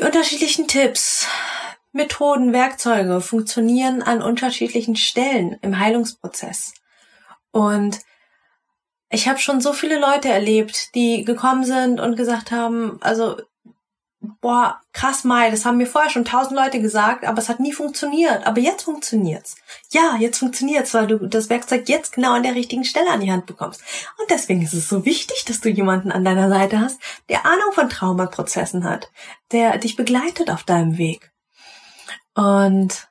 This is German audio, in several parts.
Die unterschiedlichen Tipps, Methoden, Werkzeuge funktionieren an unterschiedlichen Stellen im Heilungsprozess. Und ich habe schon so viele Leute erlebt, die gekommen sind und gesagt haben, also boah, krass Mai, das haben mir vorher schon tausend Leute gesagt, aber es hat nie funktioniert. Aber jetzt funktioniert's. Ja, jetzt funktioniert's, weil du das Werkzeug jetzt genau an der richtigen Stelle an die Hand bekommst. Und deswegen ist es so wichtig, dass du jemanden an deiner Seite hast, der Ahnung von Traumaprozessen hat, der dich begleitet auf deinem Weg. Und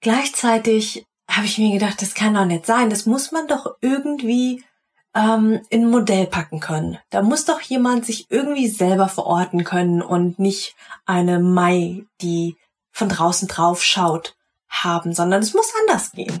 gleichzeitig habe ich mir gedacht, das kann doch nicht sein. Das muss man doch irgendwie ähm, in ein Modell packen können. Da muss doch jemand sich irgendwie selber verorten können und nicht eine Mai, die von draußen drauf schaut, haben, sondern es muss anders gehen.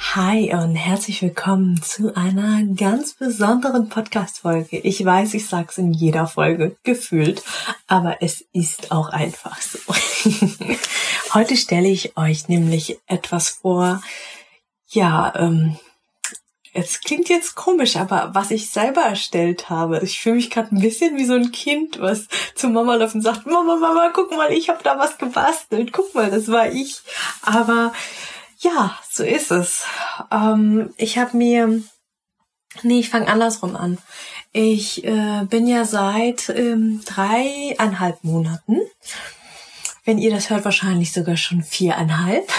Hi und herzlich willkommen zu einer ganz besonderen Podcast-Folge. Ich weiß, ich sag's in jeder Folge gefühlt, aber es ist auch einfach so. Heute stelle ich euch nämlich etwas vor, ja, ähm, es klingt jetzt komisch, aber was ich selber erstellt habe, ich fühle mich gerade ein bisschen wie so ein Kind, was zu Mama läuft und sagt, Mama, Mama, guck mal, ich habe da was gebastelt, guck mal, das war ich. Aber ja, so ist es. Ähm, ich habe mir, nee, ich fange andersrum an. Ich äh, bin ja seit ähm, dreieinhalb Monaten wenn ihr das hört, wahrscheinlich sogar schon viereinhalb,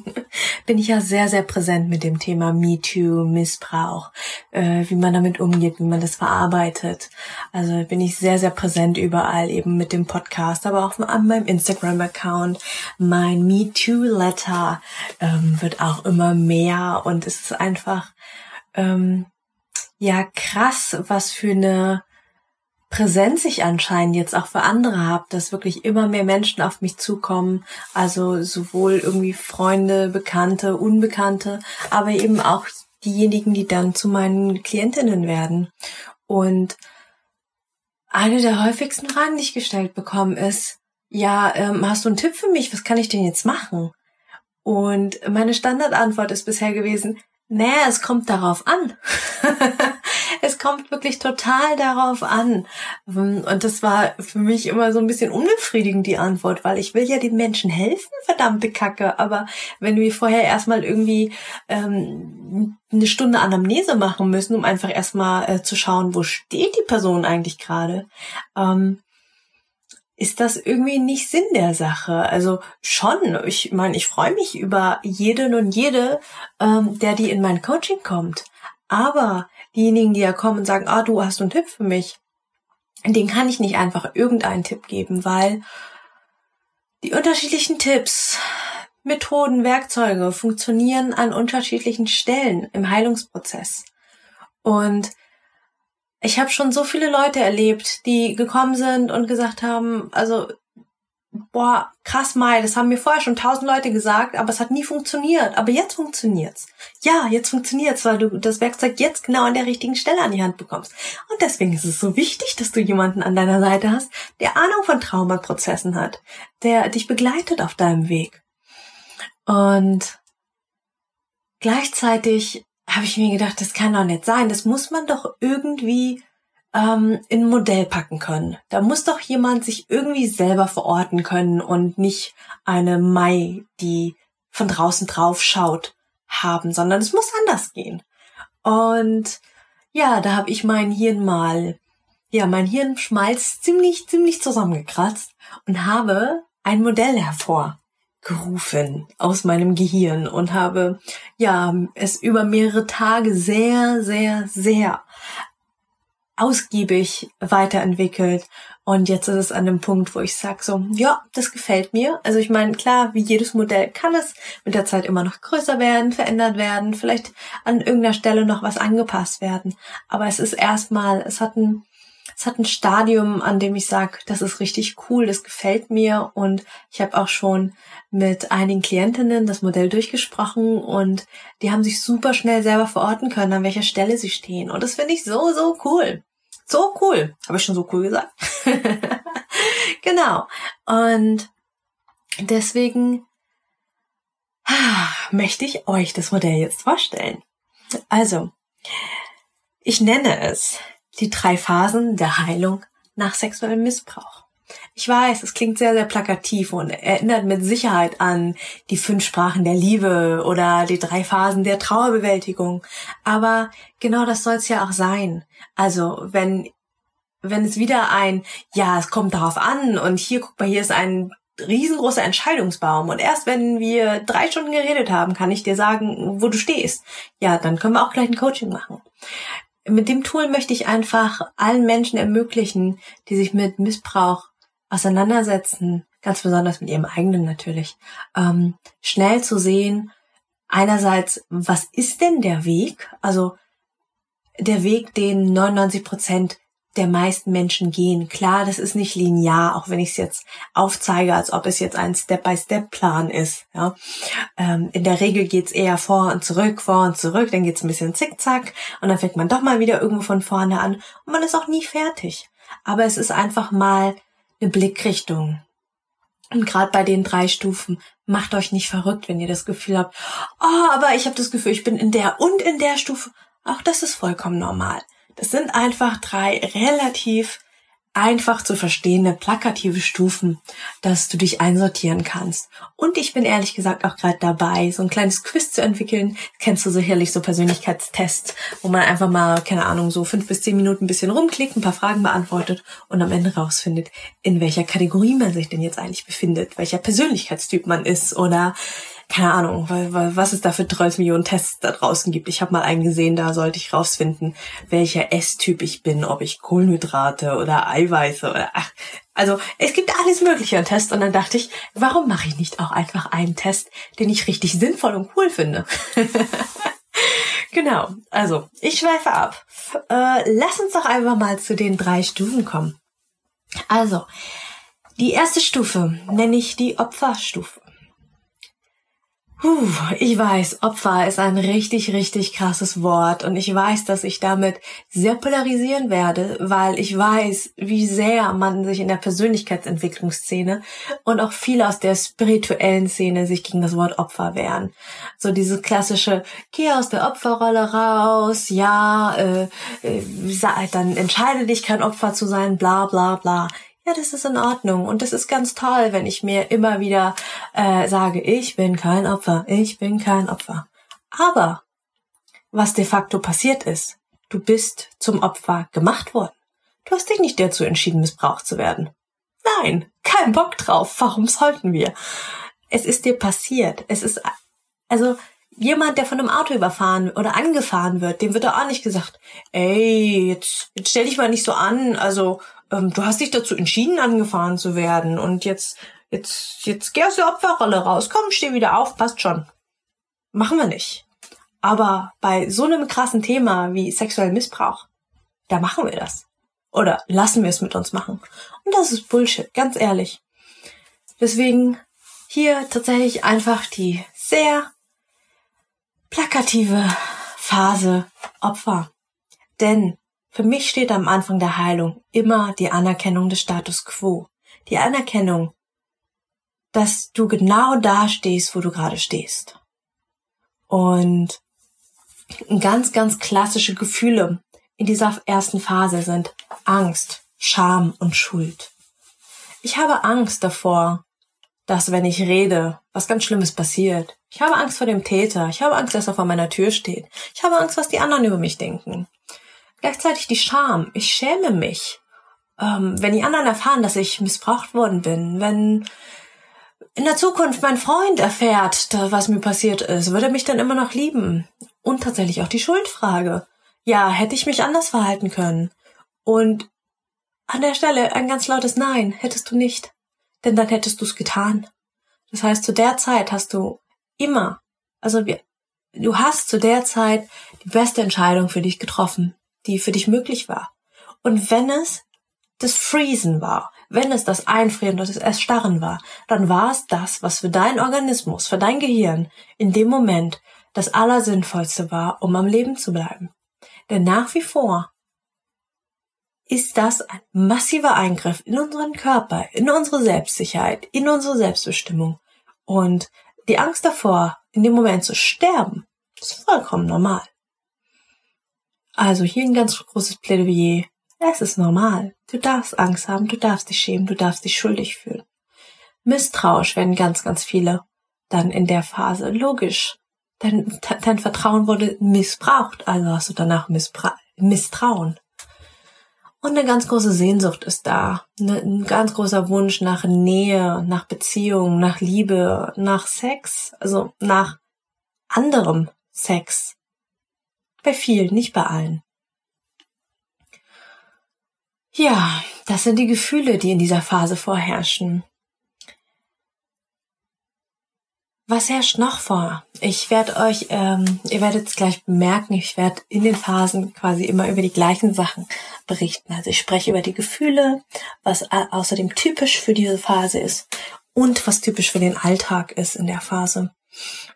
bin ich ja sehr, sehr präsent mit dem Thema MeToo, Missbrauch, äh, wie man damit umgeht, wie man das verarbeitet. Also bin ich sehr, sehr präsent überall, eben mit dem Podcast, aber auch an meinem Instagram-Account. Mein MeToo-Letter ähm, wird auch immer mehr und es ist einfach, ähm, ja, krass, was für eine Präsenz ich anscheinend jetzt auch für andere habe, dass wirklich immer mehr Menschen auf mich zukommen, also sowohl irgendwie Freunde, Bekannte, Unbekannte, aber eben auch diejenigen, die dann zu meinen Klientinnen werden. Und eine der häufigsten Fragen, die ich gestellt bekomme, ist, ja, ähm, hast du einen Tipp für mich? Was kann ich denn jetzt machen? Und meine Standardantwort ist bisher gewesen, naja, es kommt darauf an. es kommt wirklich total darauf an. Und das war für mich immer so ein bisschen unbefriedigend, die Antwort, weil ich will ja den Menschen helfen, verdammte Kacke. Aber wenn wir vorher erstmal irgendwie ähm, eine Stunde Anamnese machen müssen, um einfach erstmal äh, zu schauen, wo steht die Person eigentlich gerade, ähm, ist das irgendwie nicht Sinn der Sache. Also schon, ich meine, ich freue mich über jeden und jede, ähm, der die in mein Coaching kommt. Aber diejenigen, die ja kommen und sagen, ah, du hast einen Tipp für mich, den kann ich nicht einfach irgendeinen Tipp geben, weil die unterschiedlichen Tipps, Methoden, Werkzeuge funktionieren an unterschiedlichen Stellen im Heilungsprozess. Und ich habe schon so viele Leute erlebt, die gekommen sind und gesagt haben, also boah, krass Mai, das haben mir vorher schon tausend Leute gesagt, aber es hat nie funktioniert. Aber jetzt funktioniert's. Ja, jetzt funktioniert's, weil du das Werkzeug jetzt genau an der richtigen Stelle an die Hand bekommst. Und deswegen ist es so wichtig, dass du jemanden an deiner Seite hast, der Ahnung von Traumaprozessen hat, der dich begleitet auf deinem Weg. Und gleichzeitig habe ich mir gedacht, das kann doch nicht sein. Das muss man doch irgendwie ähm, in ein Modell packen können. Da muss doch jemand sich irgendwie selber verorten können und nicht eine Mai, die von draußen drauf schaut, haben, sondern es muss anders gehen. Und ja, da habe ich mein Hirn mal, ja, mein Hirnschmalz ziemlich, ziemlich zusammengekratzt und habe ein Modell hervorgerufen aus meinem Gehirn und habe ja es über mehrere Tage sehr, sehr, sehr ausgiebig weiterentwickelt. Und jetzt ist es an dem Punkt, wo ich sage so, ja, das gefällt mir. Also ich meine, klar, wie jedes Modell kann es mit der Zeit immer noch größer werden, verändert werden, vielleicht an irgendeiner Stelle noch was angepasst werden. Aber es ist erstmal, es hat ein, es hat ein Stadium, an dem ich sage, das ist richtig cool, das gefällt mir und ich habe auch schon mit einigen Klientinnen das Modell durchgesprochen und die haben sich super schnell selber verorten können, an welcher Stelle sie stehen und das finde ich so, so cool. So cool. Habe ich schon so cool gesagt? genau. Und deswegen möchte ich euch das Modell jetzt vorstellen. Also, ich nenne es die drei Phasen der Heilung nach sexuellem Missbrauch. Ich weiß, es klingt sehr, sehr plakativ und erinnert mit Sicherheit an die fünf Sprachen der Liebe oder die drei Phasen der Trauerbewältigung. Aber genau das soll es ja auch sein. Also, wenn, wenn es wieder ein, ja, es kommt darauf an und hier, guck mal, hier ist ein riesengroßer Entscheidungsbaum und erst wenn wir drei Stunden geredet haben, kann ich dir sagen, wo du stehst. Ja, dann können wir auch gleich ein Coaching machen. Mit dem Tool möchte ich einfach allen Menschen ermöglichen, die sich mit Missbrauch auseinandersetzen, ganz besonders mit ihrem eigenen natürlich, ähm, schnell zu sehen, einerseits, was ist denn der Weg? Also der Weg, den 99 Prozent der meisten Menschen gehen. Klar, das ist nicht linear, auch wenn ich es jetzt aufzeige, als ob es jetzt ein Step-by-Step-Plan ist. Ja. Ähm, in der Regel geht's eher vor und zurück, vor und zurück, dann geht's ein bisschen zickzack und dann fängt man doch mal wieder irgendwo von vorne an und man ist auch nie fertig. Aber es ist einfach mal eine Blickrichtung. Und gerade bei den drei Stufen, macht euch nicht verrückt, wenn ihr das Gefühl habt, oh, aber ich habe das Gefühl, ich bin in der und in der Stufe. Auch das ist vollkommen normal. Das sind einfach drei relativ einfach zu verstehende, plakative Stufen, dass du dich einsortieren kannst. Und ich bin ehrlich gesagt auch gerade dabei, so ein kleines Quiz zu entwickeln. Kennst du sicherlich so Persönlichkeitstests, wo man einfach mal, keine Ahnung, so fünf bis zehn Minuten ein bisschen rumklickt, ein paar Fragen beantwortet und am Ende rausfindet, in welcher Kategorie man sich denn jetzt eigentlich befindet, welcher Persönlichkeitstyp man ist oder keine Ahnung, was es da für 30 Millionen Tests da draußen gibt. Ich habe mal einen gesehen, da sollte ich rausfinden, welcher S-Typ ich bin, ob ich Kohlenhydrate oder Eiweiße oder ach, also es gibt alles mögliche an Tests und dann dachte ich, warum mache ich nicht auch einfach einen Test, den ich richtig sinnvoll und cool finde? genau, also ich schweife ab. Äh, lass uns doch einfach mal zu den drei Stufen kommen. Also, die erste Stufe nenne ich die Opferstufe. Puh, ich weiß, Opfer ist ein richtig, richtig krasses Wort. Und ich weiß, dass ich damit sehr polarisieren werde, weil ich weiß, wie sehr man sich in der Persönlichkeitsentwicklungsszene und auch viele aus der spirituellen Szene sich gegen das Wort Opfer wehren. So dieses klassische, geh aus der Opferrolle raus, ja, äh, äh, dann entscheide dich kein Opfer zu sein, bla bla bla. Ja, das ist in Ordnung. Und das ist ganz toll, wenn ich mir immer wieder äh, sage, ich bin kein Opfer, ich bin kein Opfer. Aber was de facto passiert ist, du bist zum Opfer gemacht worden. Du hast dich nicht dazu entschieden, missbraucht zu werden. Nein, kein Bock drauf. Warum sollten wir? Es ist dir passiert. Es ist, also, jemand, der von einem Auto überfahren oder angefahren wird, dem wird auch nicht gesagt, ey, jetzt, jetzt stell dich mal nicht so an, also ähm, du hast dich dazu entschieden, angefahren zu werden und jetzt, jetzt, jetzt geh aus der Opferrolle raus, komm, steh wieder auf, passt schon. Machen wir nicht. Aber bei so einem krassen Thema wie sexuellen Missbrauch, da machen wir das. Oder lassen wir es mit uns machen. Und das ist Bullshit, ganz ehrlich. Deswegen hier tatsächlich einfach die sehr plakative Phase Opfer. Denn für mich steht am Anfang der Heilung immer die Anerkennung des Status quo. Die Anerkennung, dass du genau da stehst, wo du gerade stehst. Und ganz, ganz klassische Gefühle in dieser ersten Phase sind Angst, Scham und Schuld. Ich habe Angst davor, dass wenn ich rede, was ganz Schlimmes passiert. Ich habe Angst vor dem Täter. Ich habe Angst, dass er vor meiner Tür steht. Ich habe Angst, was die anderen über mich denken. Gleichzeitig die Scham. Ich schäme mich. Ähm, wenn die anderen erfahren, dass ich missbraucht worden bin, wenn in der Zukunft mein Freund erfährt, was mir passiert ist, würde er mich dann immer noch lieben? Und tatsächlich auch die Schuldfrage. Ja, hätte ich mich anders verhalten können? Und an der Stelle ein ganz lautes Nein, hättest du nicht. Denn dann hättest du es getan. Das heißt, zu der Zeit hast du immer, also wir, du hast zu der Zeit die beste Entscheidung für dich getroffen die für dich möglich war. Und wenn es das Freezen war, wenn es das Einfrieren, das Erstarren war, dann war es das, was für deinen Organismus, für dein Gehirn in dem Moment das Allersinnvollste war, um am Leben zu bleiben. Denn nach wie vor ist das ein massiver Eingriff in unseren Körper, in unsere Selbstsicherheit, in unsere Selbstbestimmung. Und die Angst davor, in dem Moment zu sterben, ist vollkommen normal. Also hier ein ganz großes Plädoyer. Es ist normal. Du darfst Angst haben, du darfst dich schämen, du darfst dich schuldig fühlen. Misstrauisch werden ganz, ganz viele dann in der Phase. Logisch. Dein, dein Vertrauen wurde missbraucht, also hast du danach Misspra Misstrauen. Und eine ganz große Sehnsucht ist da. Ein ganz großer Wunsch nach Nähe, nach Beziehung, nach Liebe, nach Sex, also nach anderem Sex. Bei vielen, nicht bei allen. Ja, das sind die Gefühle, die in dieser Phase vorherrschen. Was herrscht noch vor? Ich werde euch, ähm, ihr werdet es gleich bemerken, ich werde in den Phasen quasi immer über die gleichen Sachen berichten. Also ich spreche über die Gefühle, was außerdem typisch für diese Phase ist und was typisch für den Alltag ist in der Phase.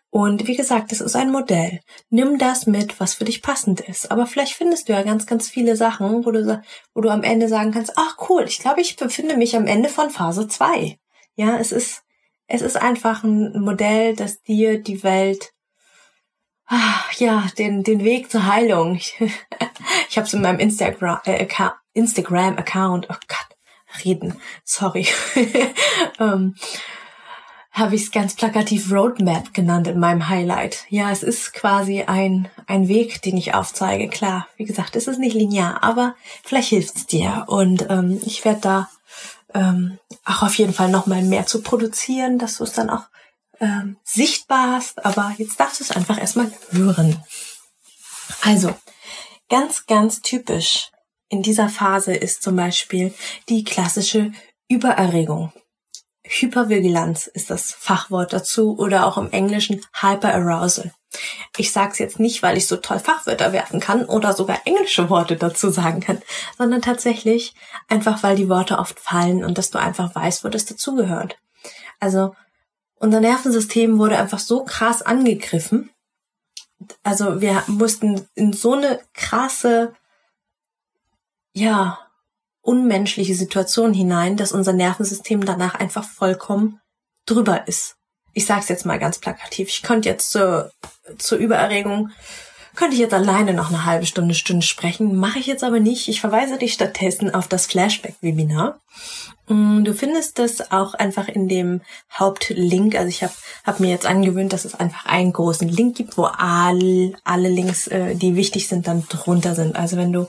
Und wie gesagt, es ist ein Modell. Nimm das mit, was für dich passend ist. Aber vielleicht findest du ja ganz, ganz viele Sachen, wo du, wo du am Ende sagen kannst, ach cool, ich glaube, ich befinde mich am Ende von Phase 2. Ja, es ist, es ist einfach ein Modell, das dir die Welt, ach, ja, den, den Weg zur Heilung. Ich, ich habe es in meinem Instagram, äh, Account, Instagram Account, oh Gott, reden, sorry, ähm, habe ich es ganz plakativ Roadmap genannt in meinem Highlight. Ja, es ist quasi ein, ein Weg, den ich aufzeige. Klar, wie gesagt, es ist nicht linear, aber vielleicht hilft es dir. Und ähm, ich werde da ähm, auch auf jeden Fall nochmal mehr zu produzieren, dass du es dann auch ähm, sichtbar hast. Aber jetzt darfst du es einfach erstmal hören. Also, ganz, ganz typisch in dieser Phase ist zum Beispiel die klassische Übererregung. Hypervigilanz ist das Fachwort dazu oder auch im Englischen Hyperarousal. Ich sage es jetzt nicht, weil ich so toll Fachwörter werfen kann oder sogar englische Worte dazu sagen kann, sondern tatsächlich einfach, weil die Worte oft fallen und dass du einfach weißt, wo das dazugehört. Also unser Nervensystem wurde einfach so krass angegriffen. Also wir mussten in so eine krasse, ja, unmenschliche Situation hinein, dass unser Nervensystem danach einfach vollkommen drüber ist. Ich sag's jetzt mal ganz plakativ. Ich könnte jetzt zur, zur Übererregung, könnte ich jetzt alleine noch eine halbe Stunde, Stunde sprechen, mache ich jetzt aber nicht. Ich verweise dich stattdessen auf das Flashback-Webinar. Mm, du findest das auch einfach in dem Hauptlink. Also ich habe hab mir jetzt angewöhnt, dass es einfach einen großen Link gibt, wo all, alle Links, äh, die wichtig sind, dann drunter sind. Also wenn du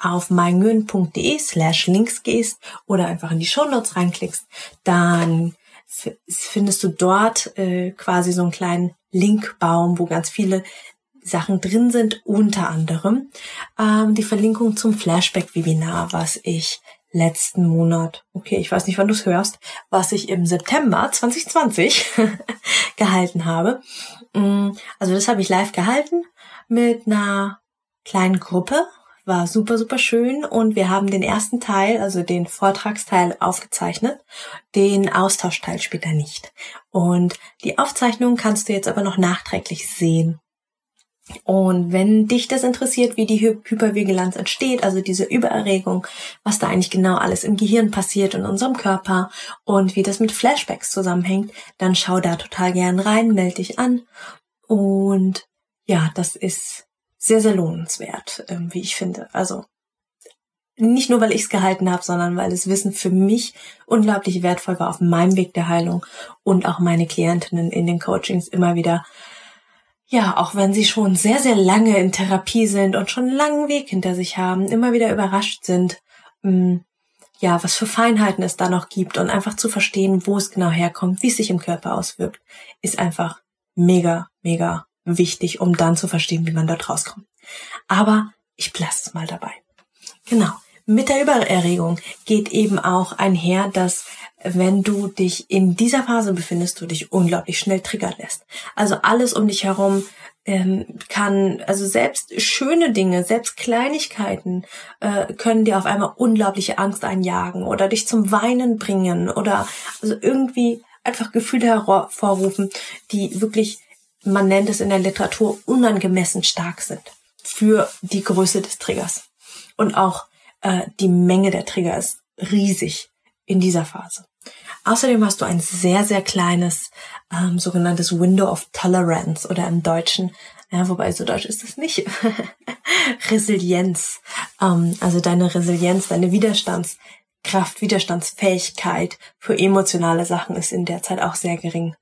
auf meingyön.de slash links gehst oder einfach in die Shownotes reinklickst, dann findest du dort äh, quasi so einen kleinen Linkbaum, wo ganz viele Sachen drin sind, unter anderem ähm, die Verlinkung zum Flashback-Webinar, was ich letzten Monat, okay, ich weiß nicht, wann du es hörst, was ich im September 2020 gehalten habe. Mm, also das habe ich live gehalten mit einer kleinen Gruppe war super, super schön und wir haben den ersten Teil, also den Vortragsteil aufgezeichnet, den Austauschteil später nicht. Und die Aufzeichnung kannst du jetzt aber noch nachträglich sehen. Und wenn dich das interessiert, wie die Hypervigilanz entsteht, also diese Übererregung, was da eigentlich genau alles im Gehirn passiert in unserem Körper und wie das mit Flashbacks zusammenhängt, dann schau da total gern rein, melde dich an. Und ja, das ist sehr, sehr lohnenswert, ähm, wie ich finde. Also nicht nur, weil ich es gehalten habe, sondern weil das Wissen für mich unglaublich wertvoll war auf meinem Weg der Heilung und auch meine Klientinnen in den Coachings immer wieder, ja, auch wenn sie schon sehr, sehr lange in Therapie sind und schon einen langen Weg hinter sich haben, immer wieder überrascht sind, mm, ja, was für Feinheiten es da noch gibt und einfach zu verstehen, wo es genau herkommt, wie es sich im Körper auswirkt, ist einfach mega, mega wichtig, um dann zu verstehen, wie man dort rauskommt. Aber ich belasse es mal dabei. Genau. Mit der Übererregung geht eben auch einher, dass wenn du dich in dieser Phase befindest, du dich unglaublich schnell triggern lässt. Also alles um dich herum ähm, kann, also selbst schöne Dinge, selbst Kleinigkeiten äh, können dir auf einmal unglaubliche Angst einjagen oder dich zum Weinen bringen oder also irgendwie einfach Gefühle hervorrufen, die wirklich, man nennt es in der Literatur, unangemessen stark sind für die Größe des Triggers. Und auch äh, die Menge der Trigger ist riesig in dieser Phase. Außerdem hast du ein sehr, sehr kleines ähm, sogenanntes Window of Tolerance oder im Deutschen, ja, wobei so deutsch ist es nicht, Resilienz. Ähm, also deine Resilienz, deine Widerstandskraft, Widerstandsfähigkeit für emotionale Sachen ist in der Zeit auch sehr gering.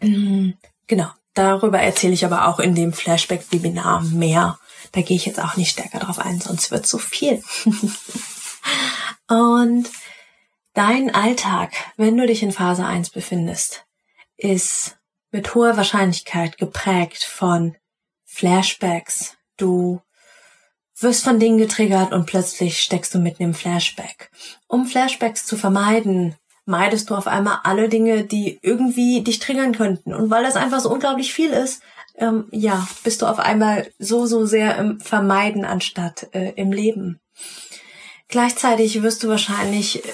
Mhm, genau, darüber erzähle ich aber auch in dem Flashback-Webinar mehr. Da gehe ich jetzt auch nicht stärker drauf ein, sonst wird zu viel. Und dein Alltag, wenn du dich in Phase 1 befindest, ist mit hoher Wahrscheinlichkeit geprägt von Flashbacks. Du wirst von Dingen getriggert und plötzlich steckst du mitten im Flashback. Um Flashbacks zu vermeiden, meidest du auf einmal alle Dinge, die irgendwie dich triggern könnten. Und weil das einfach so unglaublich viel ist, ähm, ja, bist du auf einmal so, so sehr im Vermeiden anstatt äh, im Leben. Gleichzeitig wirst du wahrscheinlich äh,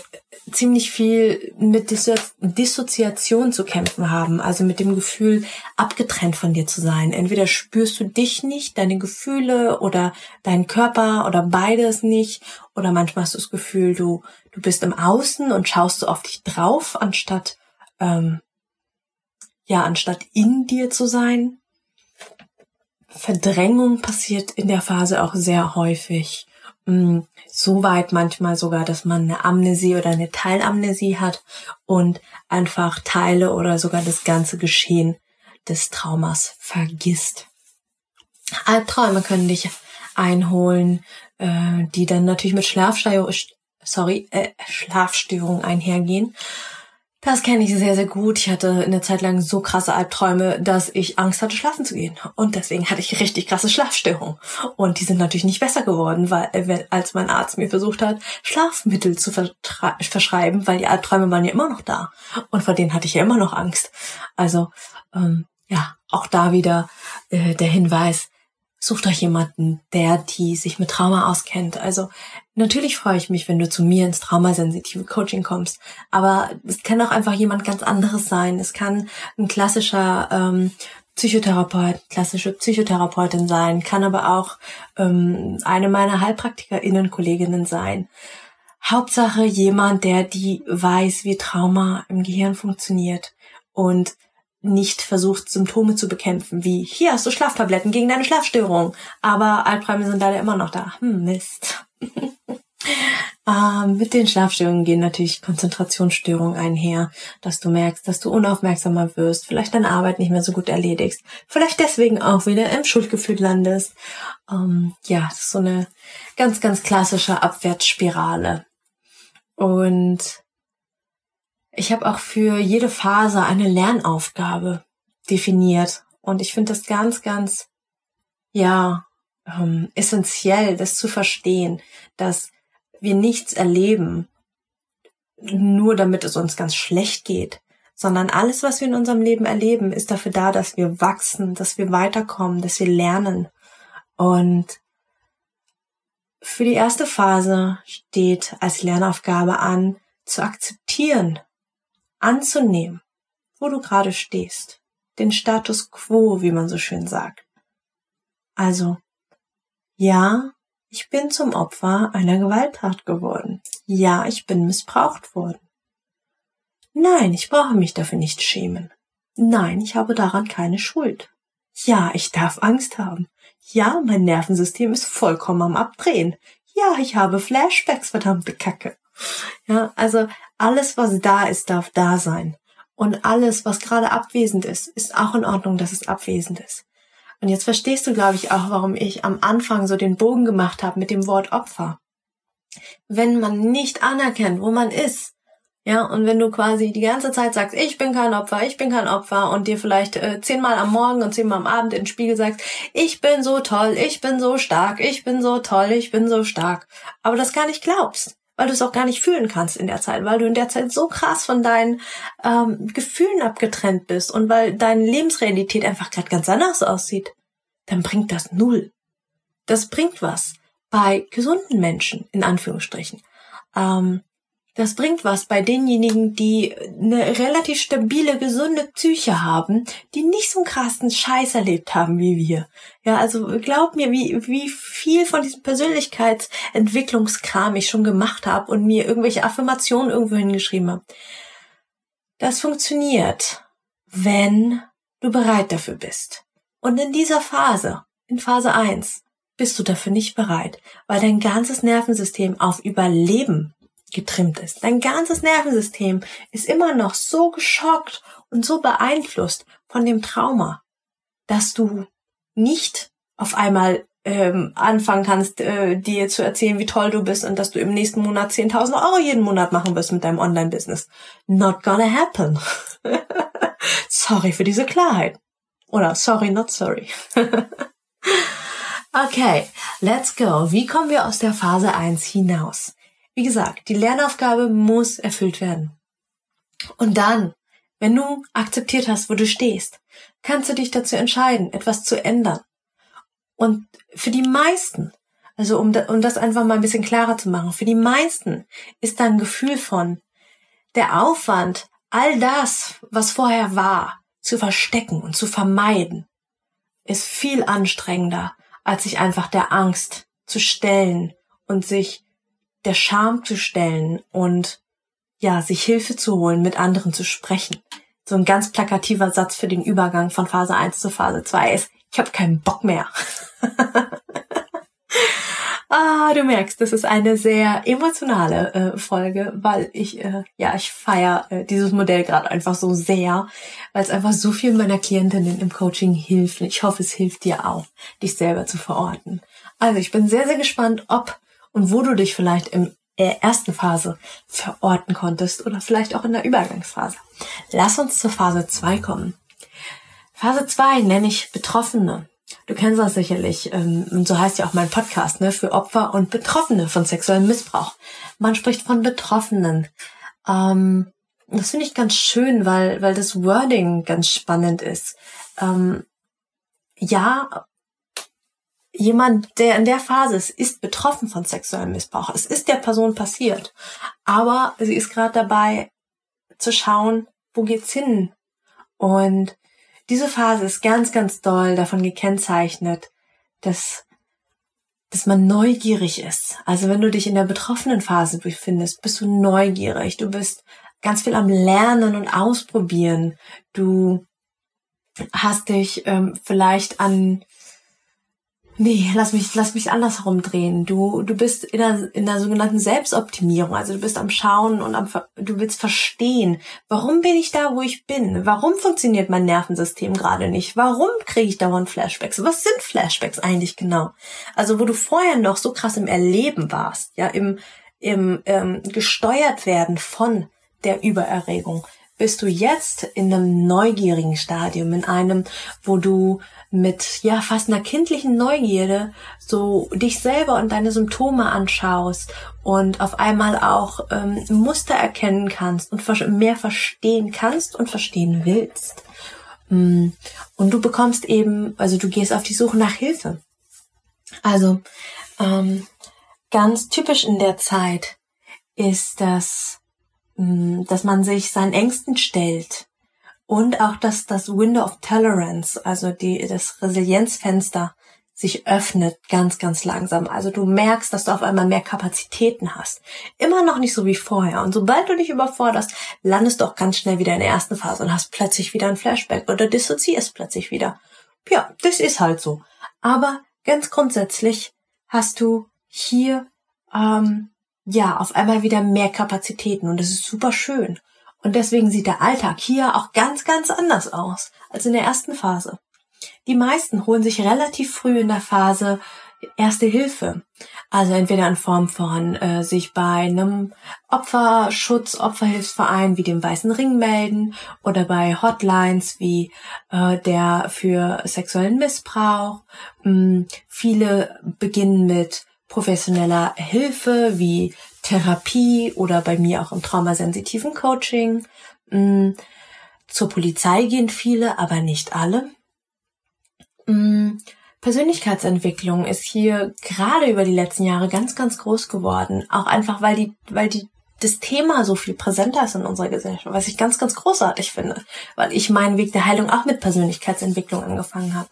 ziemlich viel mit Disso Dissoziation zu kämpfen haben, also mit dem Gefühl, abgetrennt von dir zu sein. Entweder spürst du dich nicht, deine Gefühle oder deinen Körper oder beides nicht, oder manchmal hast du das Gefühl, du, du bist im Außen und schaust so auf dich drauf, anstatt, ähm, ja, anstatt in dir zu sein. Verdrängung passiert in der Phase auch sehr häufig. Mm, so weit manchmal sogar, dass man eine Amnesie oder eine Teilamnesie hat und einfach Teile oder sogar das ganze Geschehen des Traumas vergisst. Albträume können dich einholen, äh, die dann natürlich mit Schlafstörung, sorry, äh, Schlafstörung einhergehen. Das kenne ich sehr, sehr gut. Ich hatte eine Zeit lang so krasse Albträume, dass ich Angst hatte, schlafen zu gehen. Und deswegen hatte ich richtig krasse Schlafstörungen. Und die sind natürlich nicht besser geworden, weil äh, als mein Arzt mir versucht hat, Schlafmittel zu verschreiben, weil die Albträume waren ja immer noch da. Und vor denen hatte ich ja immer noch Angst. Also ähm, ja, auch da wieder äh, der Hinweis, sucht euch jemanden, der die sich mit Trauma auskennt. Also natürlich freue ich mich, wenn du zu mir ins traumasensitive Coaching kommst, aber es kann auch einfach jemand ganz anderes sein. Es kann ein klassischer ähm, Psychotherapeut, klassische Psychotherapeutin sein, kann aber auch ähm, eine meiner HeilpraktikerInnen-Kolleginnen sein. Hauptsache jemand, der die weiß, wie Trauma im Gehirn funktioniert und nicht versucht, Symptome zu bekämpfen, wie hier hast du Schlaftabletten gegen deine Schlafstörung, aber Albträume sind leider immer noch da. Hm, Mist. ähm, mit den Schlafstörungen gehen natürlich Konzentrationsstörungen einher, dass du merkst, dass du unaufmerksamer wirst, vielleicht deine Arbeit nicht mehr so gut erledigst, vielleicht deswegen auch wieder im Schuldgefühl landest. Ähm, ja, das ist so eine ganz, ganz klassische Abwärtsspirale. Und ich habe auch für jede Phase eine Lernaufgabe definiert. Und ich finde das ganz, ganz, ja, ähm, essentiell, das zu verstehen, dass wir nichts erleben, nur damit es uns ganz schlecht geht, sondern alles, was wir in unserem Leben erleben, ist dafür da, dass wir wachsen, dass wir weiterkommen, dass wir lernen. Und für die erste Phase steht als Lernaufgabe an, zu akzeptieren, anzunehmen, wo du gerade stehst, den Status quo, wie man so schön sagt. Also, ja, ich bin zum Opfer einer Gewalttat geworden. Ja, ich bin missbraucht worden. Nein, ich brauche mich dafür nicht schämen. Nein, ich habe daran keine Schuld. Ja, ich darf Angst haben. Ja, mein Nervensystem ist vollkommen am Abdrehen. Ja, ich habe Flashbacks, verdammte Kacke. Ja, also alles, was da ist, darf da sein. Und alles, was gerade abwesend ist, ist auch in Ordnung, dass es abwesend ist. Und jetzt verstehst du, glaube ich, auch, warum ich am Anfang so den Bogen gemacht habe mit dem Wort Opfer. Wenn man nicht anerkennt, wo man ist, ja, und wenn du quasi die ganze Zeit sagst, ich bin kein Opfer, ich bin kein Opfer und dir vielleicht äh, zehnmal am Morgen und zehnmal am Abend in den Spiegel sagst, ich bin so toll, ich bin so stark, ich bin so toll, ich bin so stark, aber das gar nicht glaubst, weil du es auch gar nicht fühlen kannst in der Zeit, weil du in der Zeit so krass von deinen ähm, Gefühlen abgetrennt bist und weil deine Lebensrealität einfach gerade ganz anders aussieht, dann bringt das null. Das bringt was bei gesunden Menschen, in Anführungsstrichen. Ähm, das bringt was bei denjenigen, die eine relativ stabile, gesunde Psyche haben, die nicht so einen krassen Scheiß erlebt haben wie wir. Ja, also glaub mir, wie, wie viel von diesem Persönlichkeitsentwicklungskram ich schon gemacht habe und mir irgendwelche Affirmationen irgendwo hingeschrieben habe. Das funktioniert, wenn du bereit dafür bist. Und in dieser Phase, in Phase 1, bist du dafür nicht bereit, weil dein ganzes Nervensystem auf Überleben getrimmt ist. Dein ganzes Nervensystem ist immer noch so geschockt und so beeinflusst von dem Trauma, dass du nicht auf einmal ähm, anfangen kannst, äh, dir zu erzählen, wie toll du bist und dass du im nächsten Monat 10.000 Euro jeden Monat machen wirst mit deinem Online-Business. Not gonna happen. sorry für diese Klarheit. Oder sorry, not sorry. okay, let's go. Wie kommen wir aus der Phase 1 hinaus? Wie gesagt, die Lernaufgabe muss erfüllt werden. Und dann, wenn du akzeptiert hast, wo du stehst, kannst du dich dazu entscheiden, etwas zu ändern. Und für die meisten, also um, um das einfach mal ein bisschen klarer zu machen, für die meisten ist da ein Gefühl von, der Aufwand, all das, was vorher war, zu verstecken und zu vermeiden, ist viel anstrengender, als sich einfach der Angst zu stellen und sich der Scham zu stellen und ja, sich Hilfe zu holen, mit anderen zu sprechen. So ein ganz plakativer Satz für den Übergang von Phase 1 zu Phase 2 ist, ich habe keinen Bock mehr. ah, du merkst, das ist eine sehr emotionale äh, Folge, weil ich, äh, ja, ich feiere äh, dieses Modell gerade einfach so sehr, weil es einfach so viel meiner Klientinnen im Coaching hilft. Ich hoffe, es hilft dir auch, dich selber zu verorten. Also ich bin sehr, sehr gespannt, ob und wo du dich vielleicht im ersten Phase verorten konntest oder vielleicht auch in der Übergangsphase. Lass uns zur Phase 2 kommen. Phase 2 nenne ich Betroffene. Du kennst das sicherlich, ähm, und so heißt ja auch mein Podcast, ne, für Opfer und Betroffene von sexuellem Missbrauch. Man spricht von Betroffenen. Ähm, das finde ich ganz schön, weil, weil das Wording ganz spannend ist. Ähm, ja, jemand, der in der Phase ist, ist betroffen von sexuellem Missbrauch. Es ist der Person passiert. Aber sie ist gerade dabei zu schauen, wo geht's hin? Und diese Phase ist ganz, ganz doll davon gekennzeichnet, dass, dass man neugierig ist. Also wenn du dich in der betroffenen Phase befindest, bist du neugierig. Du bist ganz viel am Lernen und Ausprobieren. Du hast dich ähm, vielleicht an Nee, lass mich, lass mich andersherum drehen. Du, du bist in der, in der sogenannten Selbstoptimierung. Also du bist am Schauen und am, du willst verstehen, warum bin ich da, wo ich bin? Warum funktioniert mein Nervensystem gerade nicht? Warum kriege ich dauernd Flashbacks? Was sind Flashbacks eigentlich genau? Also wo du vorher noch so krass im Erleben warst, ja, im, im ähm, gesteuert werden von der Übererregung, bist du jetzt in einem neugierigen Stadium, in einem, wo du mit ja fast einer kindlichen Neugierde so dich selber und deine Symptome anschaust und auf einmal auch ähm, Muster erkennen kannst und mehr verstehen kannst und verstehen willst. Mm, und du bekommst eben, also du gehst auf die Suche nach Hilfe. Also ähm, ganz typisch in der Zeit ist das Mm, dass man sich seinen Ängsten stellt und auch, dass das Window of Tolerance, also die, das Resilienzfenster sich öffnet ganz, ganz langsam. Also du merkst, dass du auf einmal mehr Kapazitäten hast. Immer noch nicht so wie vorher. Und sobald du dich überforderst, landest du auch ganz schnell wieder in der ersten Phase und hast plötzlich wieder ein Flashback oder dissoziierst plötzlich wieder. Ja, das ist halt so. Aber ganz grundsätzlich hast du hier ähm, ja, auf einmal wieder mehr Kapazitäten und das ist super schön. Und deswegen sieht der Alltag hier auch ganz, ganz anders aus als in der ersten Phase. Die meisten holen sich relativ früh in der Phase Erste Hilfe. Also entweder in Form von äh, sich bei einem Opferschutz, Opferhilfsverein wie dem Weißen Ring melden oder bei Hotlines wie äh, der für sexuellen Missbrauch. Ähm, viele beginnen mit professioneller Hilfe wie Therapie oder bei mir auch im traumasensitiven Coaching. Mm, zur Polizei gehen viele, aber nicht alle. Mm, Persönlichkeitsentwicklung ist hier gerade über die letzten Jahre ganz, ganz groß geworden. Auch einfach, weil die, weil die das Thema so viel präsenter ist in unserer Gesellschaft, was ich ganz, ganz großartig finde, weil ich meinen Weg der Heilung auch mit Persönlichkeitsentwicklung angefangen habe.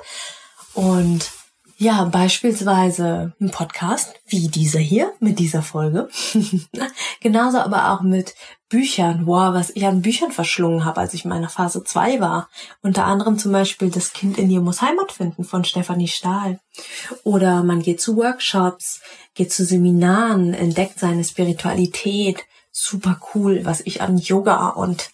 Und ja, beispielsweise ein Podcast wie dieser hier mit dieser Folge. Genauso aber auch mit Büchern. Wow, was ich an Büchern verschlungen habe, als ich in meiner Phase 2 war. Unter anderem zum Beispiel Das Kind in dir muss Heimat finden von Stefanie Stahl. Oder man geht zu Workshops, geht zu Seminaren, entdeckt seine Spiritualität. Super cool, was ich an Yoga und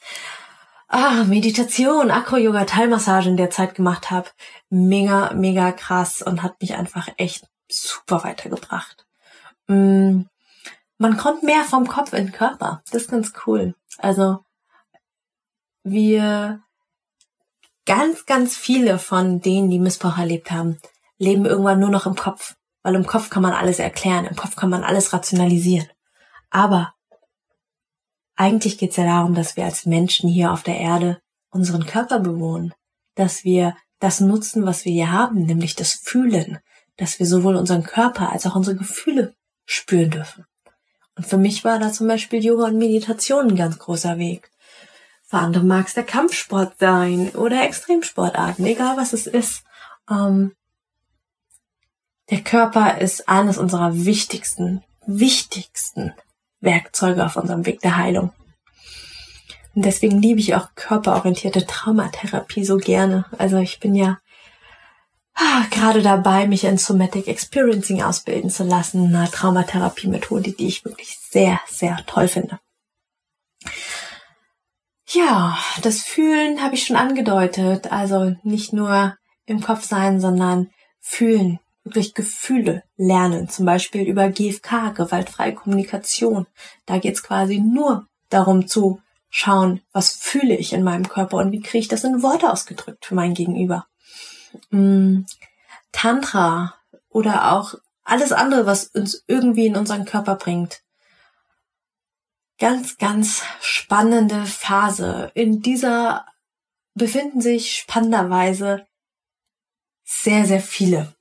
ah, Meditation, Akro-Yoga, Teilmassage in der Zeit gemacht habe. Mega, mega krass und hat mich einfach echt super weitergebracht. Mm, man kommt mehr vom Kopf in den Körper. Das ist ganz cool. Also wir ganz, ganz viele von denen, die Missbrauch erlebt haben, leben irgendwann nur noch im Kopf. Weil im Kopf kann man alles erklären, im Kopf kann man alles rationalisieren. Aber eigentlich geht es ja darum, dass wir als Menschen hier auf der Erde unseren Körper bewohnen, dass wir das nutzen, was wir hier haben, nämlich das Fühlen, dass wir sowohl unseren Körper als auch unsere Gefühle spüren dürfen. Und für mich war da zum Beispiel Yoga und Meditation ein ganz großer Weg. Für andere mag es der Kampfsport sein oder Extremsportarten, egal was es ist. Ähm, der Körper ist eines unserer wichtigsten, wichtigsten Werkzeuge auf unserem Weg der Heilung. Und deswegen liebe ich auch körperorientierte Traumatherapie so gerne. Also ich bin ja ah, gerade dabei, mich in Somatic Experiencing ausbilden zu lassen, eine Traumatherapie-Methode, die ich wirklich sehr, sehr toll finde. Ja, das Fühlen habe ich schon angedeutet. Also nicht nur im Kopf sein, sondern fühlen, wirklich Gefühle lernen, zum Beispiel über GFK, gewaltfreie Kommunikation. Da geht es quasi nur darum zu schauen, was fühle ich in meinem Körper und wie kriege ich das in Worte ausgedrückt für mein Gegenüber. Mm, Tantra oder auch alles andere, was uns irgendwie in unseren Körper bringt. Ganz, ganz spannende Phase. In dieser befinden sich spannenderweise sehr, sehr viele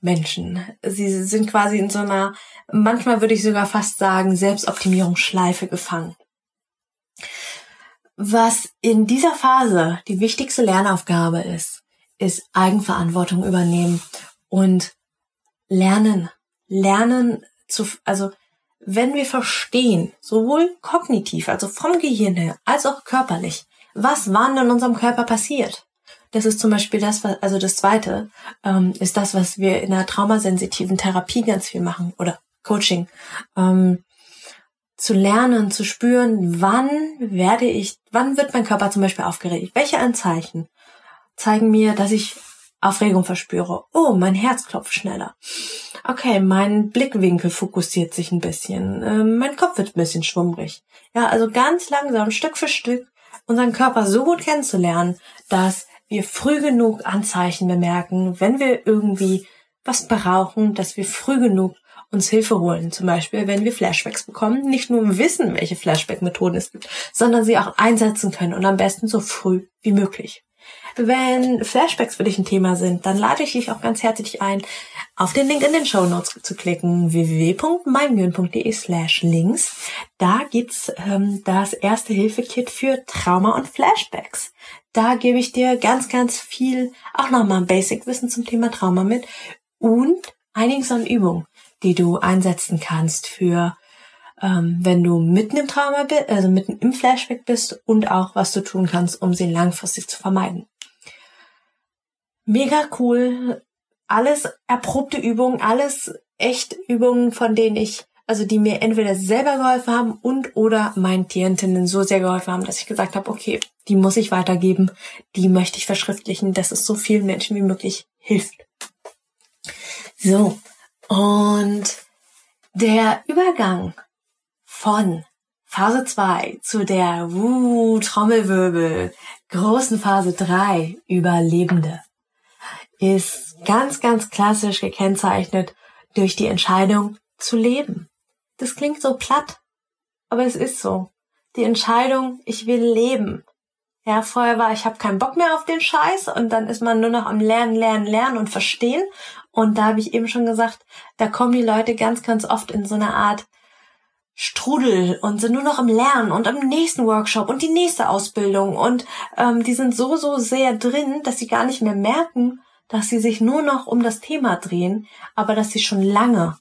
Menschen. Sie sind quasi in so einer, manchmal würde ich sogar fast sagen, Selbstoptimierungsschleife gefangen. Was in dieser Phase die wichtigste Lernaufgabe ist, ist Eigenverantwortung übernehmen und lernen. Lernen zu, also wenn wir verstehen, sowohl kognitiv, also vom Gehirn her, als auch körperlich, was wann in unserem Körper passiert, das ist zum Beispiel das, was, also das zweite, ähm, ist das, was wir in der traumasensitiven Therapie ganz viel machen oder Coaching. Ähm, zu lernen, zu spüren, wann werde ich, wann wird mein Körper zum Beispiel aufgeregt? Welche Anzeichen zeigen mir, dass ich Aufregung verspüre? Oh, mein Herz klopft schneller. Okay, mein Blickwinkel fokussiert sich ein bisschen. Ähm, mein Kopf wird ein bisschen schwummrig. Ja, also ganz langsam, Stück für Stück, unseren Körper so gut kennenzulernen, dass wir früh genug Anzeichen bemerken, wenn wir irgendwie was brauchen, dass wir früh genug uns Hilfe holen. Zum Beispiel, wenn wir Flashbacks bekommen, nicht nur wissen, welche Flashback-Methoden es gibt, sondern sie auch einsetzen können und am besten so früh wie möglich. Wenn Flashbacks für dich ein Thema sind, dann lade ich dich auch ganz herzlich ein, auf den Link in den Show Notes zu klicken, www.meingön.de slash links. Da gibt's ähm, das erste Hilfekit für Trauma und Flashbacks. Da gebe ich dir ganz, ganz viel, auch nochmal Basic-Wissen zum Thema Trauma mit und einiges an Übungen, die du einsetzen kannst für, ähm, wenn du mitten im Trauma bist, also mitten im Flashback bist und auch was du tun kannst, um sie langfristig zu vermeiden. Mega cool. Alles erprobte Übungen, alles echt Übungen, von denen ich also die mir entweder selber geholfen haben und oder meinen Klientinnen so sehr geholfen haben, dass ich gesagt habe, okay, die muss ich weitergeben, die möchte ich verschriftlichen, dass es so vielen Menschen wie möglich hilft. So, und der Übergang von Phase 2 zu der uh, Trommelwirbel großen Phase 3 Überlebende ist ganz, ganz klassisch gekennzeichnet durch die Entscheidung zu leben. Das klingt so platt, aber es ist so. Die Entscheidung, ich will leben. Ja, vorher war, ich habe keinen Bock mehr auf den Scheiß und dann ist man nur noch am Lernen, Lernen, Lernen und Verstehen. Und da habe ich eben schon gesagt, da kommen die Leute ganz, ganz oft in so eine Art Strudel und sind nur noch am Lernen und am nächsten Workshop und die nächste Ausbildung und ähm, die sind so, so sehr drin, dass sie gar nicht mehr merken, dass sie sich nur noch um das Thema drehen, aber dass sie schon lange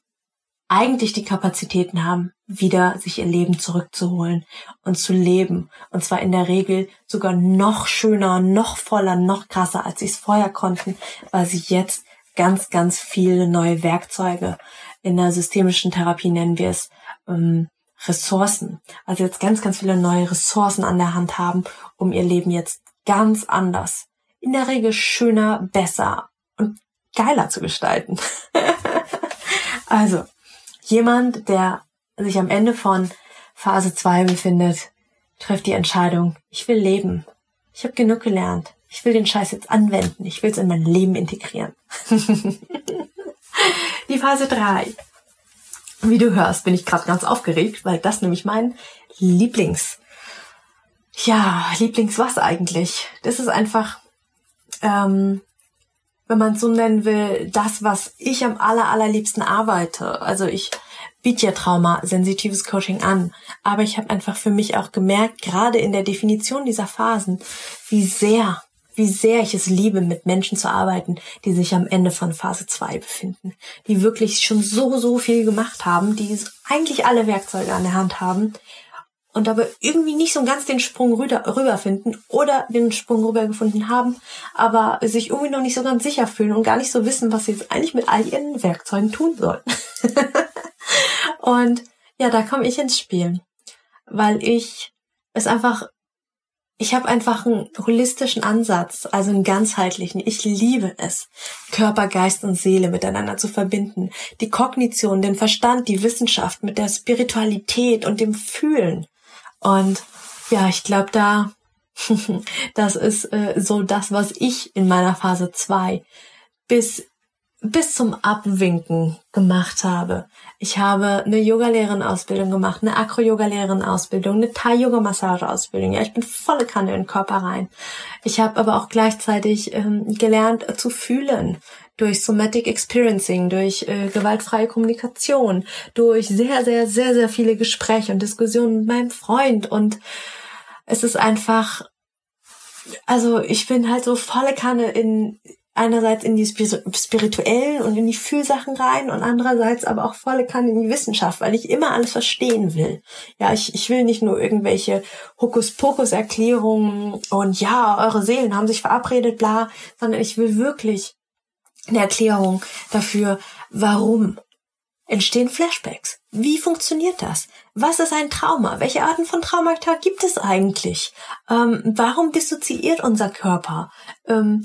eigentlich die Kapazitäten haben, wieder sich ihr Leben zurückzuholen und zu leben. Und zwar in der Regel sogar noch schöner, noch voller, noch krasser, als sie es vorher konnten, weil sie jetzt ganz, ganz viele neue Werkzeuge in der systemischen Therapie nennen wir es ähm, Ressourcen. Also jetzt ganz, ganz viele neue Ressourcen an der Hand haben, um ihr Leben jetzt ganz anders, in der Regel schöner, besser und geiler zu gestalten. also, jemand, der sich am Ende von Phase 2 befindet, trifft die Entscheidung, ich will leben. Ich habe genug gelernt. Ich will den Scheiß jetzt anwenden. Ich will es in mein Leben integrieren. die Phase 3. Wie du hörst, bin ich gerade ganz aufgeregt, weil das nämlich mein Lieblings, ja, Lieblings was eigentlich? Das ist einfach, ähm, wenn man es so nennen will, das, was ich am aller, allerliebsten arbeite. Also ich biete ja Trauma, sensitives Coaching an, aber ich habe einfach für mich auch gemerkt, gerade in der Definition dieser Phasen, wie sehr wie sehr ich es liebe, mit Menschen zu arbeiten, die sich am Ende von Phase 2 befinden, die wirklich schon so, so viel gemacht haben, die eigentlich alle Werkzeuge an der Hand haben und aber irgendwie nicht so ganz den Sprung rüber, rüber finden oder den Sprung rüber gefunden haben, aber sich irgendwie noch nicht so ganz sicher fühlen und gar nicht so wissen, was sie jetzt eigentlich mit all ihren Werkzeugen tun sollen. und ja, da komme ich ins Spiel, weil ich es einfach ich habe einfach einen holistischen Ansatz, also einen ganzheitlichen. Ich liebe es, Körper, Geist und Seele miteinander zu verbinden. Die Kognition, den Verstand, die Wissenschaft mit der Spiritualität und dem Fühlen. Und ja, ich glaube, da, das ist äh, so das, was ich in meiner Phase 2 bis bis zum Abwinken gemacht habe. Ich habe eine Yoga-Lehrerausbildung gemacht, eine Acro-Yoga-Lehrerausbildung, eine Thai-Yoga-Massage-Ausbildung. Ja, ich bin volle Kanne in den Körper rein. Ich habe aber auch gleichzeitig ähm, gelernt äh, zu fühlen durch Somatic Experiencing, durch äh, gewaltfreie Kommunikation, durch sehr, sehr, sehr, sehr viele Gespräche und Diskussionen mit meinem Freund und es ist einfach also ich bin halt so volle Kanne in einerseits in die spirituellen und in die Fühlsachen rein und andererseits aber auch volle Kanne in die Wissenschaft, weil ich immer alles verstehen will. Ja, ich, ich will nicht nur irgendwelche Hokuspokus-Erklärungen und ja, eure Seelen haben sich verabredet, bla, sondern ich will wirklich eine Erklärung dafür, warum entstehen Flashbacks. Wie funktioniert das? Was ist ein Trauma? Welche Arten von Traumata gibt es eigentlich? Ähm, warum dissoziiert unser Körper? Ähm,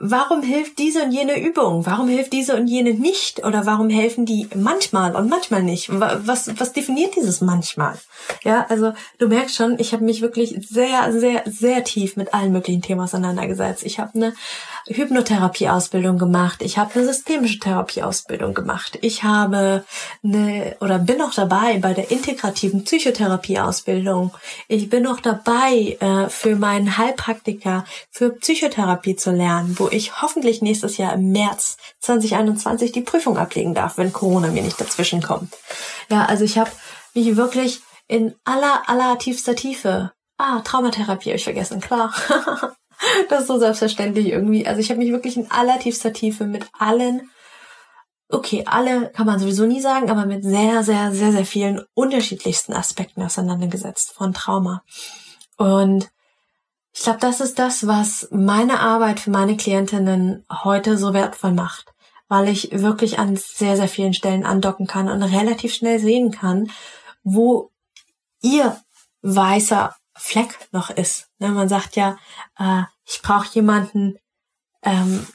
warum hilft diese und jene Übung? Warum hilft diese und jene nicht? Oder warum helfen die manchmal und manchmal nicht? Was, was definiert dieses manchmal? Ja, also du merkst schon, ich habe mich wirklich sehr, sehr, sehr tief mit allen möglichen Themen auseinandergesetzt. Ich habe eine Hypnotherapie-Ausbildung gemacht. Ich habe eine systemische Therapie-Ausbildung gemacht. Ich habe eine oder bin noch dabei bei der integrativen Psychotherapie-Ausbildung. Ich bin noch dabei, äh, für meinen Heilpraktiker für Psychotherapie zu lernen, wo ich hoffentlich nächstes Jahr im März 2021 die Prüfung ablegen darf, wenn Corona mir nicht dazwischen kommt. Ja, also ich habe mich wirklich in aller, aller tiefster Tiefe. Ah, Traumatherapie habe ich vergessen, klar. das ist so selbstverständlich irgendwie. Also ich habe mich wirklich in aller tiefster Tiefe mit allen, okay, alle kann man sowieso nie sagen, aber mit sehr, sehr, sehr, sehr vielen unterschiedlichsten Aspekten auseinandergesetzt von Trauma. Und ich glaube, das ist das, was meine Arbeit für meine Klientinnen heute so wertvoll macht, weil ich wirklich an sehr, sehr vielen Stellen andocken kann und relativ schnell sehen kann, wo ihr weißer Fleck noch ist. Ne, man sagt ja, äh, ich brauche jemanden, ähm,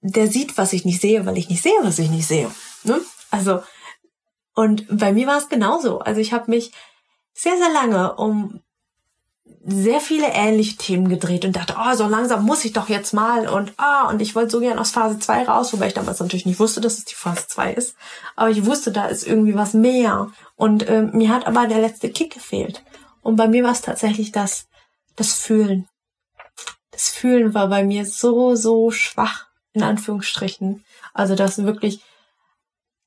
der sieht, was ich nicht sehe, weil ich nicht sehe, was ich nicht sehe. Ne? Also, und bei mir war es genauso. Also ich habe mich sehr, sehr lange um sehr viele ähnliche Themen gedreht und dachte, oh, so langsam muss ich doch jetzt mal und ah, und ich wollte so gern aus Phase 2 raus, wobei ich damals natürlich nicht wusste, dass es die Phase 2 ist. Aber ich wusste, da ist irgendwie was mehr. Und äh, mir hat aber der letzte Kick gefehlt. Und bei mir war es tatsächlich das, das Fühlen. Das Fühlen war bei mir so, so schwach, in Anführungsstrichen. Also das wirklich